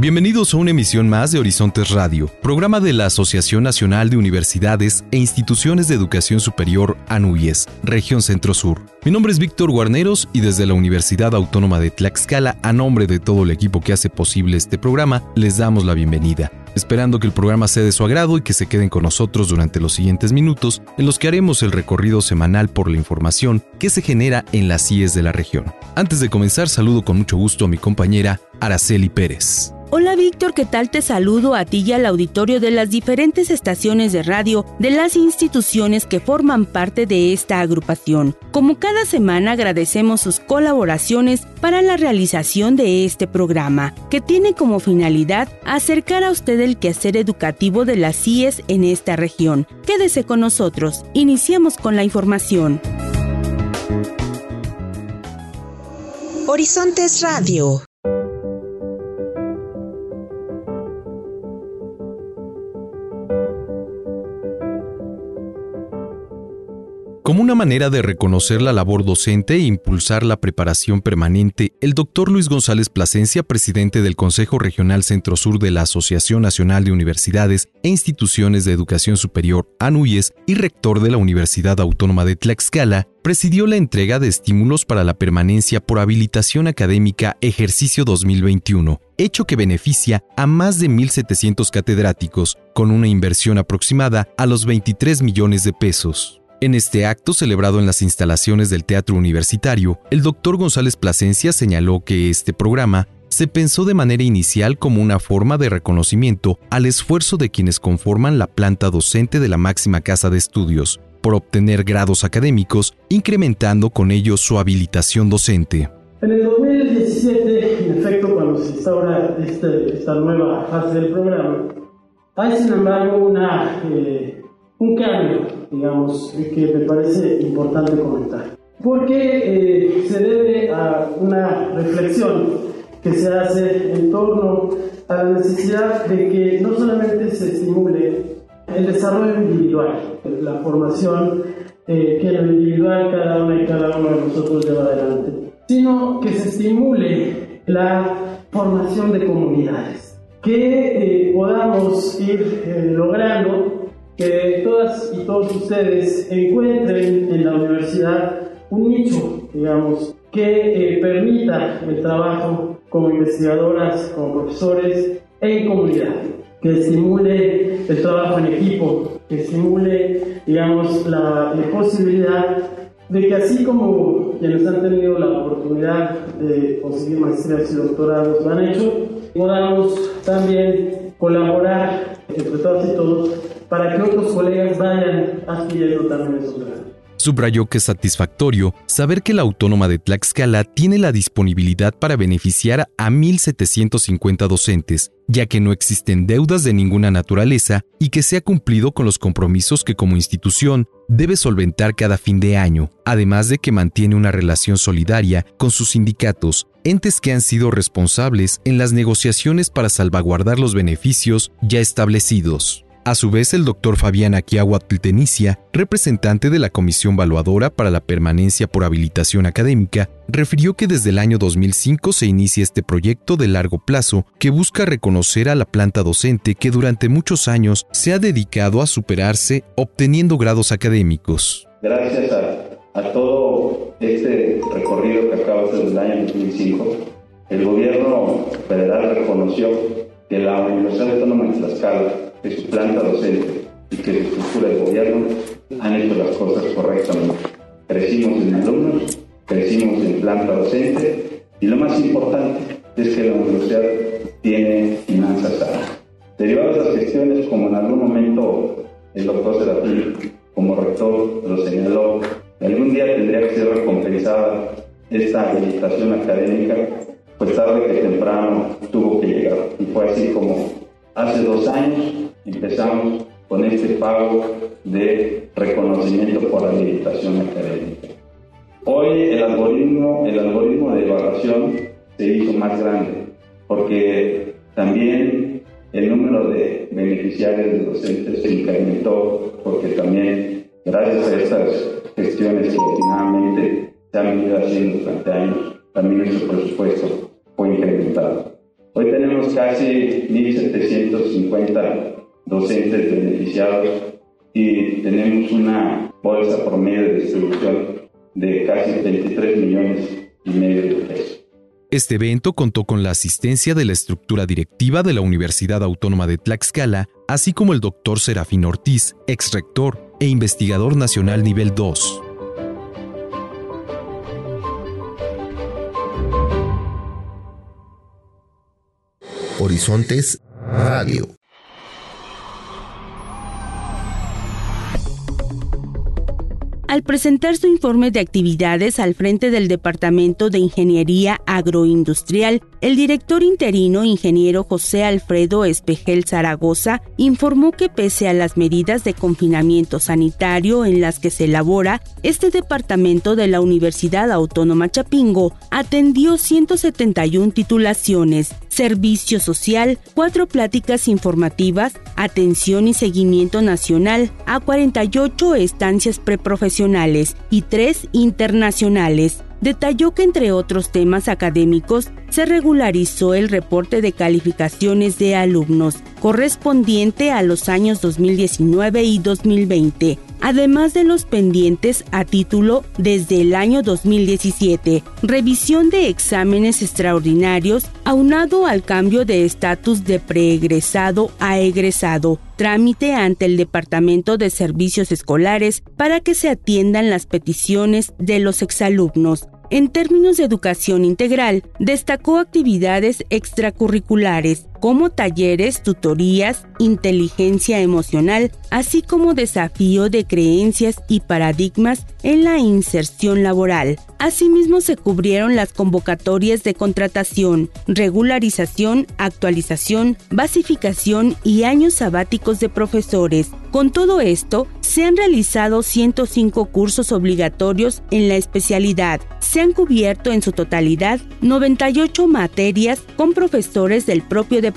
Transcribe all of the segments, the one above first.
Bienvenidos a una emisión más de Horizontes Radio, programa de la Asociación Nacional de Universidades e Instituciones de Educación Superior ANUYES, región Centro-Sur. Mi nombre es Víctor Guarneros y desde la Universidad Autónoma de Tlaxcala, a nombre de todo el equipo que hace posible este programa, les damos la bienvenida esperando que el programa sea de su agrado y que se queden con nosotros durante los siguientes minutos, en los que haremos el recorrido semanal por la información que se genera en las CIES de la región. Antes de comenzar, saludo con mucho gusto a mi compañera Araceli Pérez. Hola Víctor, ¿qué tal? Te saludo a ti y al auditorio de las diferentes estaciones de radio de las instituciones que forman parte de esta agrupación. Como cada semana agradecemos sus colaboraciones para la realización de este programa, que tiene como finalidad acercar a usted el quehacer educativo de las CIES en esta región. Quédese con nosotros. Iniciamos con la información. Horizontes Radio. Como una manera de reconocer la labor docente e impulsar la preparación permanente, el doctor Luis González Plasencia, presidente del Consejo Regional Centro Sur de la Asociación Nacional de Universidades e Instituciones de Educación Superior, ANUYES, y rector de la Universidad Autónoma de Tlaxcala, presidió la entrega de estímulos para la permanencia por habilitación académica Ejercicio 2021, hecho que beneficia a más de 1.700 catedráticos, con una inversión aproximada a los 23 millones de pesos. En este acto celebrado en las instalaciones del Teatro Universitario, el doctor González Plasencia señaló que este programa se pensó de manera inicial como una forma de reconocimiento al esfuerzo de quienes conforman la planta docente de la máxima casa de estudios por obtener grados académicos, incrementando con ello su habilitación docente. En el 2017, en efecto, cuando se instaura este, esta nueva fase del programa, hay sin embargo una eh, un cambio, digamos, que me parece importante comentar. Porque eh, se debe a una reflexión que se hace en torno a la necesidad de que no solamente se estimule el desarrollo individual, la formación eh, que en lo individual cada una y cada uno de nosotros lleva adelante, sino que se estimule la formación de comunidades, que eh, podamos ir logrando que todas y todos ustedes encuentren en la universidad un nicho, digamos, que eh, permita el trabajo como investigadoras, como profesores en comunidad, que estimule el trabajo en equipo, que estimule, digamos, la, posibilidad de que así como quienes han tenido la oportunidad de conseguir maestrías y doctorados lo han hecho, podamos también colaborar entre todas y todos para que otros colegas vayan adquiriendo también esos. Subrayó que es satisfactorio saber que la Autónoma de Tlaxcala tiene la disponibilidad para beneficiar a 1.750 docentes, ya que no existen deudas de ninguna naturaleza y que se ha cumplido con los compromisos que como institución debe solventar cada fin de año, además de que mantiene una relación solidaria con sus sindicatos, entes que han sido responsables en las negociaciones para salvaguardar los beneficios ya establecidos. A su vez, el doctor Fabián Aquiahuatl Tenicia, representante de la Comisión Valuadora para la Permanencia por Habilitación Académica, refirió que desde el año 2005 se inicia este proyecto de largo plazo que busca reconocer a la planta docente que durante muchos años se ha dedicado a superarse obteniendo grados académicos. Gracias a, todo este recorrido que acaba de hacer el año 2005, el gobierno federal reconoció que la Universidad Autónoma de Tlaxcala de su planta docente y que su estructura de gobierno han hecho las cosas correctamente. Crecimos en alumnos, crecimos en planta docente y lo más importante es que la universidad tiene finanzas sanas. Derivadas de las gestiones, como en algún momento el doctor Serafín, como rector, lo señaló, algún día tendría que ser recompensada esta habilitación académica, pues tarde que temprano tuvo que llegar. Y fue así como hace dos años empezamos con este pago de reconocimiento por habilitación académica. Hoy el algoritmo, el algoritmo de evaluación se hizo más grande porque también el número de beneficiarios de docentes se incrementó porque también gracias a estas gestiones que finalmente se han venido haciendo durante años, también nuestro presupuesto fue incrementado. Hoy tenemos casi 1.750 docentes beneficiados y tenemos una bolsa promedio de distribución de casi 23 millones y medio de pesos. Este evento contó con la asistencia de la estructura directiva de la Universidad Autónoma de Tlaxcala, así como el doctor Serafín Ortiz, ex rector e investigador nacional nivel 2. Horizontes Radio. Al presentar su informe de actividades al frente del Departamento de Ingeniería Agroindustrial, el director interino, ingeniero José Alfredo Espejel Zaragoza, informó que pese a las medidas de confinamiento sanitario en las que se elabora, este departamento de la Universidad Autónoma Chapingo atendió 171 titulaciones, servicio social, cuatro pláticas informativas, atención y seguimiento nacional a 48 estancias preprofesionales y tres internacionales. Detalló que entre otros temas académicos se regularizó el reporte de calificaciones de alumnos correspondiente a los años 2019 y 2020, además de los pendientes a título desde el año 2017, revisión de exámenes extraordinarios aunado al cambio de estatus de preegresado a egresado, trámite ante el Departamento de Servicios Escolares para que se atiendan las peticiones de los exalumnos. En términos de educación integral, destacó actividades extracurriculares como talleres, tutorías, inteligencia emocional, así como desafío de creencias y paradigmas en la inserción laboral. Asimismo se cubrieron las convocatorias de contratación, regularización, actualización, basificación y años sabáticos de profesores. Con todo esto, se han realizado 105 cursos obligatorios en la especialidad. Se han cubierto en su totalidad 98 materias con profesores del propio departamento.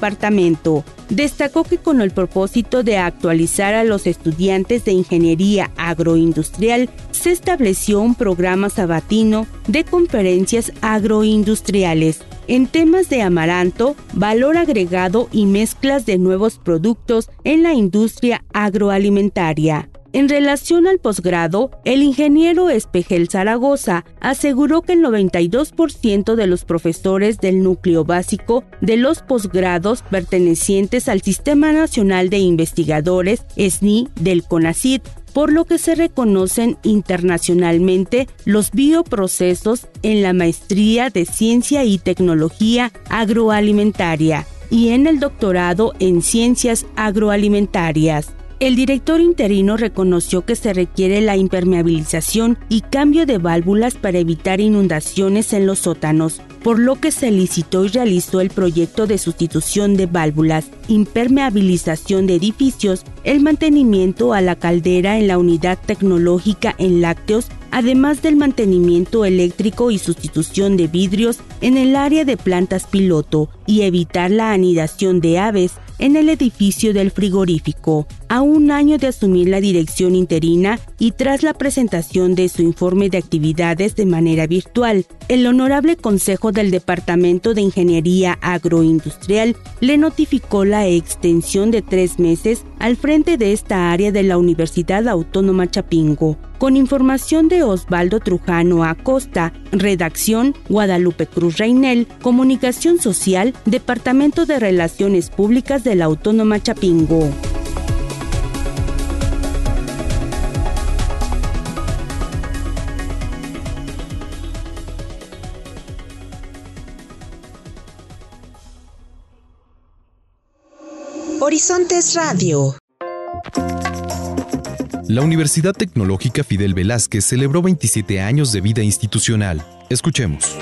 Destacó que con el propósito de actualizar a los estudiantes de ingeniería agroindustrial, se estableció un programa sabatino de conferencias agroindustriales en temas de amaranto, valor agregado y mezclas de nuevos productos en la industria agroalimentaria. En relación al posgrado, el ingeniero Espejel Zaragoza aseguró que el 92% de los profesores del núcleo básico de los posgrados pertenecientes al Sistema Nacional de Investigadores SNI del CONACYT por lo que se reconocen internacionalmente los bioprocesos en la maestría de Ciencia y Tecnología Agroalimentaria y en el doctorado en Ciencias Agroalimentarias. El director interino reconoció que se requiere la impermeabilización y cambio de válvulas para evitar inundaciones en los sótanos, por lo que se licitó y realizó el proyecto de sustitución de válvulas, impermeabilización de edificios, el mantenimiento a la caldera en la unidad tecnológica en lácteos, además del mantenimiento eléctrico y sustitución de vidrios en el área de plantas piloto y evitar la anidación de aves en el edificio del frigorífico. A un año de asumir la dirección interina y tras la presentación de su informe de actividades de manera virtual, el Honorable Consejo del Departamento de Ingeniería Agroindustrial le notificó la extensión de tres meses al frente de esta área de la Universidad Autónoma Chapingo. Con información de Osvaldo Trujano Acosta, redacción Guadalupe Cruz Reinel, Comunicación Social, Departamento de Relaciones Públicas de la Autónoma Chapingo. Horizontes Radio. La Universidad Tecnológica Fidel Velázquez celebró 27 años de vida institucional. Escuchemos.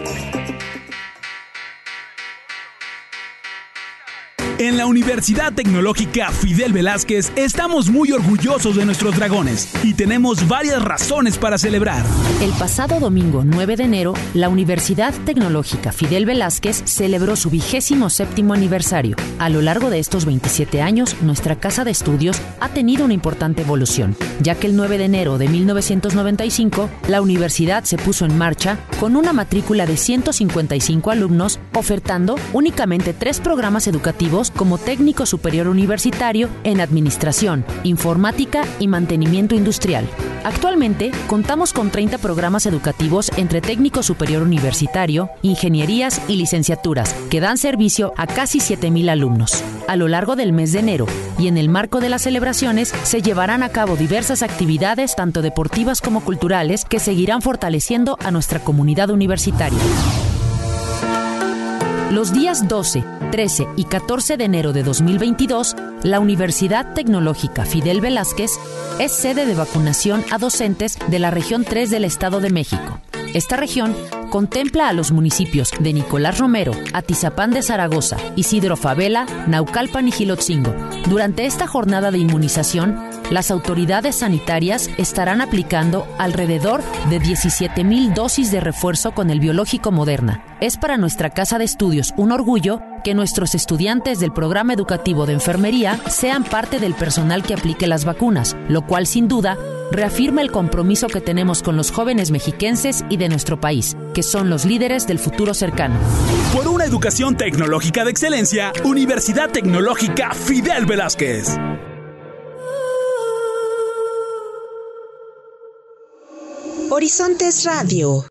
En la Universidad Tecnológica Fidel Velázquez estamos muy orgullosos de nuestros dragones y tenemos varias razones para celebrar. El pasado domingo 9 de enero, la Universidad Tecnológica Fidel Velázquez celebró su vigésimo séptimo aniversario. A lo largo de estos 27 años, nuestra casa de estudios ha tenido una importante evolución, ya que el 9 de enero de 1995, la universidad se puso en marcha con una matrícula de 155 alumnos, ofertando únicamente tres programas educativos como técnico superior universitario en Administración, Informática y Mantenimiento Industrial. Actualmente contamos con 30 programas educativos entre técnico superior universitario, ingenierías y licenciaturas que dan servicio a casi 7.000 alumnos. A lo largo del mes de enero y en el marco de las celebraciones se llevarán a cabo diversas actividades tanto deportivas como culturales que seguirán fortaleciendo a nuestra comunidad universitaria. Los días 12, 13 y 14 de enero de 2022, la Universidad Tecnológica Fidel Velázquez es sede de vacunación a docentes de la región 3 del Estado de México. Esta región contempla a los municipios de Nicolás Romero, Atizapán de Zaragoza, Isidro Favela, Naucalpan y Gilotzingo. Durante esta jornada de inmunización, las autoridades sanitarias estarán aplicando alrededor de 17.000 dosis de refuerzo con el biológico Moderna. Es para nuestra casa de estudios un orgullo que nuestros estudiantes del programa educativo de enfermería sean parte del personal que aplique las vacunas, lo cual sin duda reafirma el compromiso que tenemos con los jóvenes mexiquenses y de nuestro país, que son los líderes del futuro cercano. Por una educación tecnológica de excelencia, Universidad Tecnológica Fidel Velázquez. Horizontes Radio.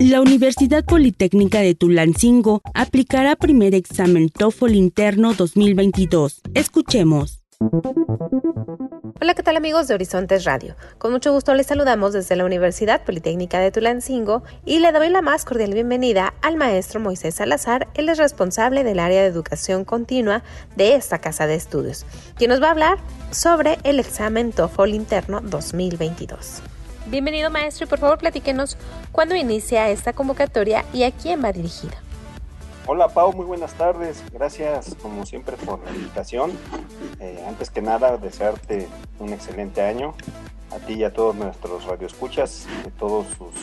La Universidad Politécnica de Tulancingo aplicará primer examen TOEFL interno 2022. Escuchemos. Hola, ¿qué tal amigos de Horizontes Radio? Con mucho gusto les saludamos desde la Universidad Politécnica de Tulancingo y le doy la más cordial bienvenida al maestro Moisés Salazar, él es responsable del área de educación continua de esta casa de estudios, quien nos va a hablar sobre el examen TOEFL interno 2022. Bienvenido maestro y por favor platíquenos cuándo inicia esta convocatoria y a quién va dirigida. Hola Pau, muy buenas tardes. Gracias como siempre por la invitación. Eh, antes que nada, desearte un excelente año a ti y a todos nuestros radioescuchas, que todos sus,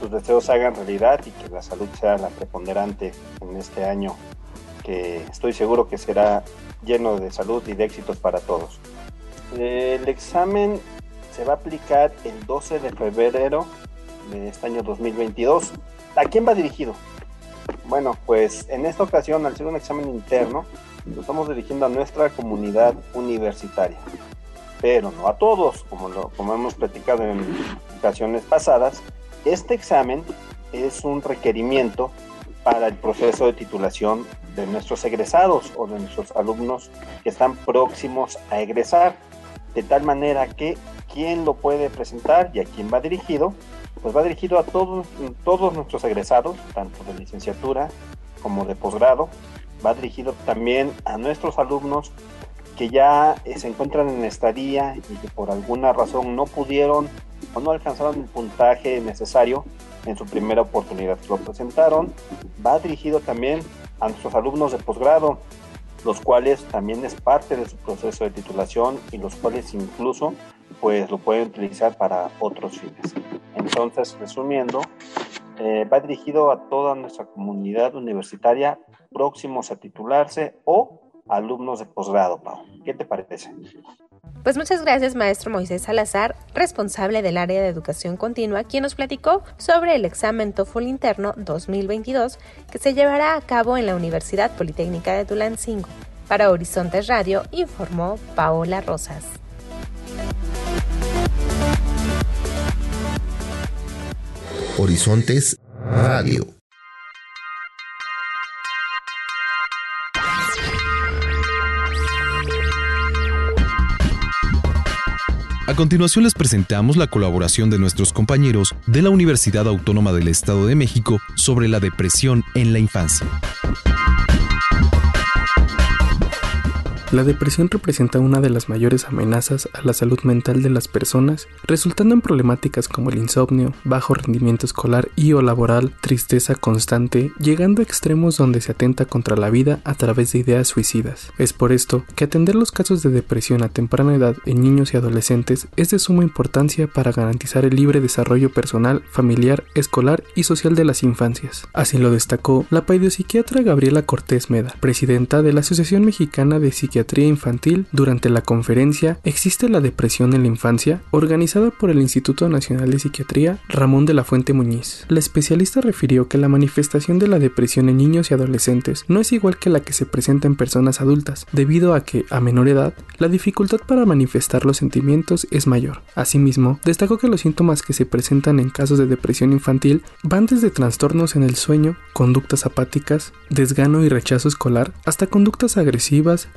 sus deseos hagan realidad y que la salud sea la preponderante en este año, que estoy seguro que será lleno de salud y de éxitos para todos. El examen se va a aplicar el 12 de febrero de este año 2022. ¿A quién va dirigido? Bueno, pues en esta ocasión, al ser un examen interno, lo estamos dirigiendo a nuestra comunidad universitaria, pero no a todos, como, lo, hemos platicado en ocasiones pasadas. Este examen es un requerimiento para el proceso de titulación de nuestros egresados o de nuestros alumnos que están próximos a egresar, de tal manera que quién lo puede presentar y a quién va dirigido, pues va dirigido a todos, todos nuestros egresados, tanto de licenciatura como de posgrado. Va dirigido también a nuestros alumnos que ya se encuentran en estadía y que por alguna razón no pudieron o no alcanzaron el puntaje necesario en su primera oportunidad. Lo presentaron. Va dirigido también a nuestros alumnos de posgrado, los cuales también es parte de su proceso de titulación y los cuales incluso pues lo pueden utilizar para otros fines. Entonces, resumiendo, eh, va dirigido a toda nuestra comunidad universitaria próximos a titularse o alumnos de posgrado, Pau. ¿Qué te parece? Pues muchas gracias, maestro Moisés Salazar, responsable del área de educación continua, quien nos platicó sobre el examen TOEFL interno 2022 que se llevará a cabo en la Universidad Politécnica de Tulancingo. Para Horizontes Radio, informó Paola Rosas. Horizontes Radio. A continuación les presentamos la colaboración de nuestros compañeros de la Universidad Autónoma del Estado de México sobre la depresión en la infancia. La depresión representa una de las mayores amenazas a la salud mental de las personas, resultando en problemáticas como el insomnio, bajo rendimiento escolar y o laboral, tristeza constante, llegando a extremos donde se atenta contra la vida a través de ideas suicidas. Es por esto que atender los casos de depresión a temprana edad en niños y adolescentes es de suma importancia para garantizar el libre desarrollo personal, familiar, escolar y social de las infancias. Así lo destacó la psiquiatra Gabriela Cortés Meda, presidenta de la Asociación Mexicana de Psiquiatría Psiquiatría Infantil durante la conferencia ¿Existe la depresión en la infancia? organizada por el Instituto Nacional de Psiquiatría Ramón de la Fuente Muñiz. La especialista refirió que la manifestación de la depresión en niños y adolescentes no es igual que la que se presenta en personas adultas, debido a que, a menor edad, la dificultad para manifestar los sentimientos es mayor. Asimismo, destacó que los síntomas que se presentan en casos de depresión infantil van desde trastornos en el sueño, conductas apáticas, desgano y rechazo escolar, hasta conductas agresivas,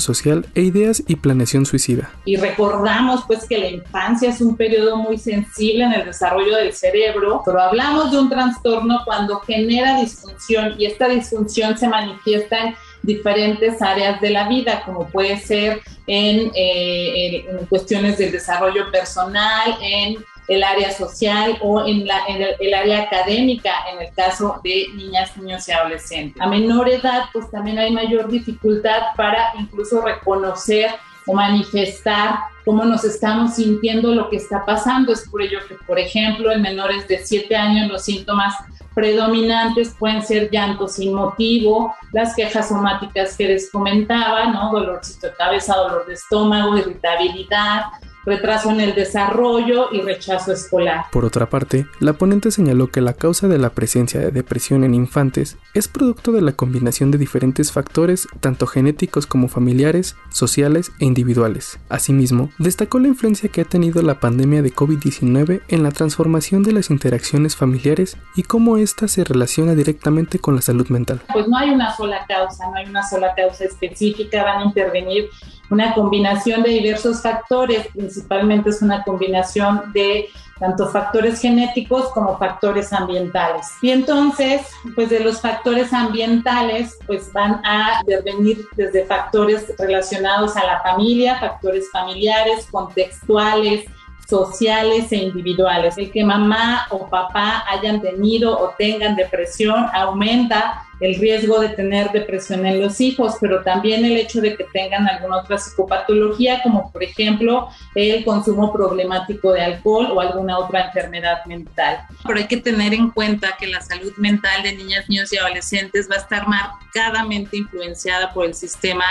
social e ideas y planeación suicida. Y recordamos pues que la infancia es un periodo muy sensible en el desarrollo del cerebro, pero hablamos de un trastorno cuando genera disfunción y esta disfunción se manifiesta en diferentes áreas de la vida, como puede ser en, eh, en cuestiones del desarrollo personal, en el área social o en, la, en el, área académica en el caso de niñas, niños y adolescentes. A menor edad, pues también hay mayor dificultad para incluso reconocer o manifestar cómo nos estamos sintiendo lo que está pasando. Es por ello que, por ejemplo, en menores de 7 años los síntomas predominantes pueden ser llanto sin motivo, las quejas somáticas que les comentaba, ¿no? Dolorcito de cabeza, dolor de estómago, irritabilidad, retraso en el desarrollo y rechazo escolar. Por otra parte, la ponente señaló que la causa de la presencia de depresión en infantes es producto de la combinación de diferentes factores, tanto genéticos como familiares, sociales e individuales. Asimismo, destacó la influencia que ha tenido la pandemia de COVID-19 en la transformación de las interacciones familiares y cómo ésta se relaciona directamente con la salud mental. Pues no hay una sola causa, no hay una sola causa específica, van a intervenir una combinación de diversos factores, principalmente es una combinación de tanto factores genéticos como factores ambientales. Y entonces, pues de los factores ambientales, pues van a intervenir desde factores relacionados a la familia, factores familiares, contextuales, sociales e individuales. El que mamá o papá hayan tenido o tengan depresión aumenta el riesgo de tener depresión en los hijos, pero también el hecho de que tengan alguna otra psicopatología, como por ejemplo el consumo problemático de alcohol o alguna otra enfermedad mental. Pero hay que tener en cuenta que la salud mental de niñas, niños y adolescentes va a estar marcadamente influenciada por el sistema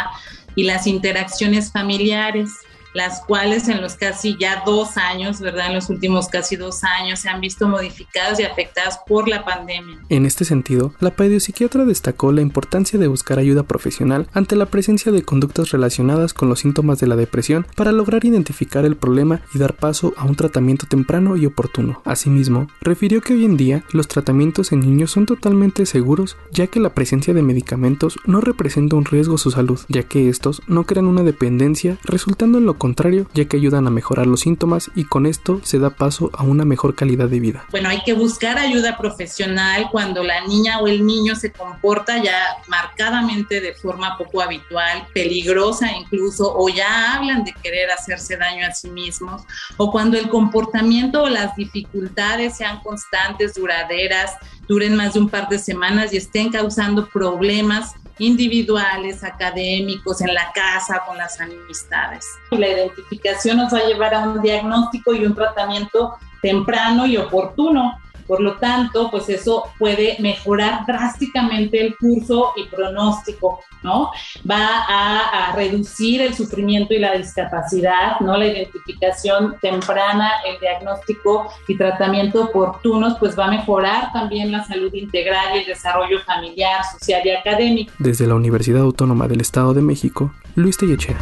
y las interacciones familiares las cuales en los casi ya dos años, ¿verdad? En los últimos casi dos años se han visto modificadas y afectadas por la pandemia. En este sentido, la psiquiatra destacó la importancia de buscar ayuda profesional ante la presencia de conductas relacionadas con los síntomas de la depresión para lograr identificar el problema y dar paso a un tratamiento temprano y oportuno. Asimismo, refirió que hoy en día los tratamientos en niños son totalmente seguros ya que la presencia de medicamentos no representa un riesgo a su salud, ya que estos no crean una dependencia resultando en lo contrario, ya que ayudan a mejorar los síntomas y con esto se da paso a una mejor calidad de vida. Bueno, hay que buscar ayuda profesional cuando la niña o el niño se comporta ya marcadamente de forma poco habitual, peligrosa incluso, o ya hablan de querer hacerse daño a sí mismos, o cuando el comportamiento o las dificultades sean constantes, duraderas, duren más de un par de semanas y estén causando problemas individuales, académicos, en la casa, con las amistades. La identificación nos va a llevar a un diagnóstico y un tratamiento temprano y oportuno. Por lo tanto, pues eso puede mejorar drásticamente el curso y pronóstico, ¿no? Va a, reducir el sufrimiento y la discapacidad, ¿no? La identificación temprana, el diagnóstico y tratamiento oportunos, pues va a mejorar también la salud integral y el desarrollo familiar, social y académico. Desde la Universidad Autónoma del Estado de México, Luis Tellechea.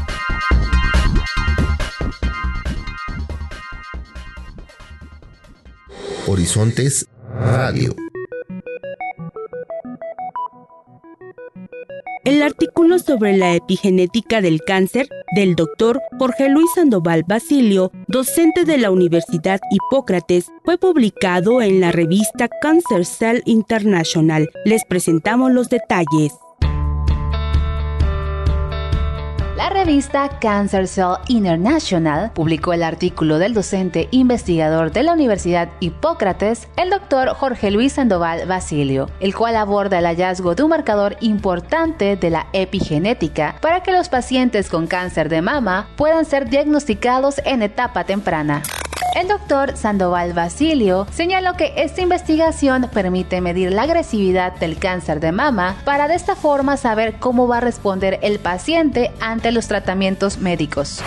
Horizontes Radio. El artículo sobre la epigenética del cáncer del doctor Jorge Luis Sandoval Basilio, docente de la Universidad Hipócrates, fue publicado en la revista Cancer Cell International. Les presentamos los detalles. La revista Cancer Cell International publicó el artículo del docente investigador de la Universidad Hipócrates, el doctor Jorge Luis Sandoval Basilio, el cual aborda el hallazgo de un marcador importante de la epigenética para que los pacientes con cáncer de mama puedan ser diagnosticados en etapa temprana. El doctor Sandoval Basilio señaló que esta investigación permite medir la agresividad del cáncer de mama para de esta forma saber cómo va a responder el paciente ante los tratamientos médicos.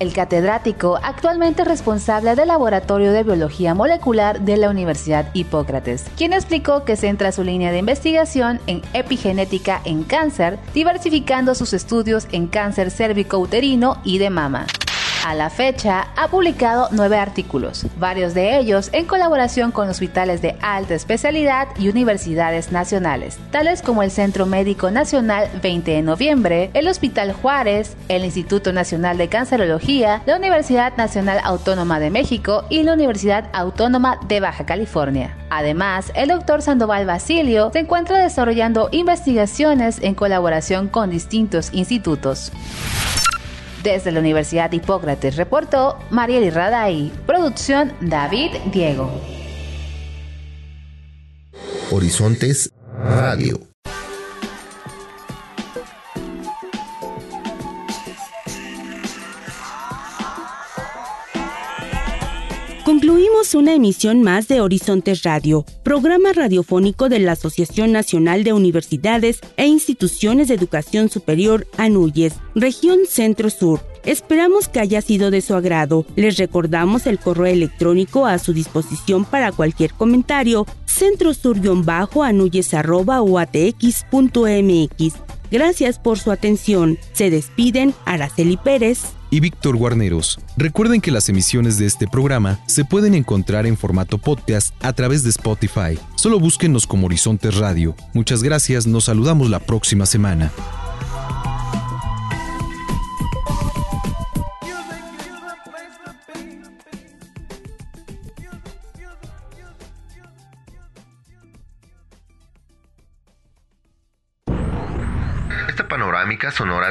El catedrático, actualmente responsable del Laboratorio de Biología Molecular de la Universidad Hipócrates, quien explicó que centra su línea de investigación en epigenética en cáncer, diversificando sus estudios en cáncer cérvico-uterino y de mama. A la fecha, ha publicado nueve artículos, varios de ellos en colaboración con hospitales de alta especialidad y universidades nacionales, tales como el Centro Médico Nacional 20 de Noviembre, el Hospital Juárez, el Instituto Nacional de Cancerología, la Universidad Nacional Autónoma de México y la Universidad Autónoma de Baja California. Además, el doctor Sandoval Basilio se encuentra desarrollando investigaciones en colaboración con distintos institutos. Desde la Universidad Hipócrates reportó Mariel Raday. Producción David Diego. Horizontes Radio. Concluimos una emisión más de Horizontes Radio, programa radiofónico de la Asociación Nacional de Universidades e Instituciones de Educación Superior ANUYES, región Centro-Sur. Esperamos que haya sido de su agrado. Les recordamos el correo electrónico a su disposición para cualquier comentario, centrosur-anuyes.uatx.mx. Gracias por su atención. Se despiden Araceli Pérez y Víctor Guarneros. Recuerden que las emisiones de este programa se pueden encontrar en formato podcast a través de Spotify. Solo búsquenos como Horizontes Radio. Muchas gracias, nos saludamos la próxima semana.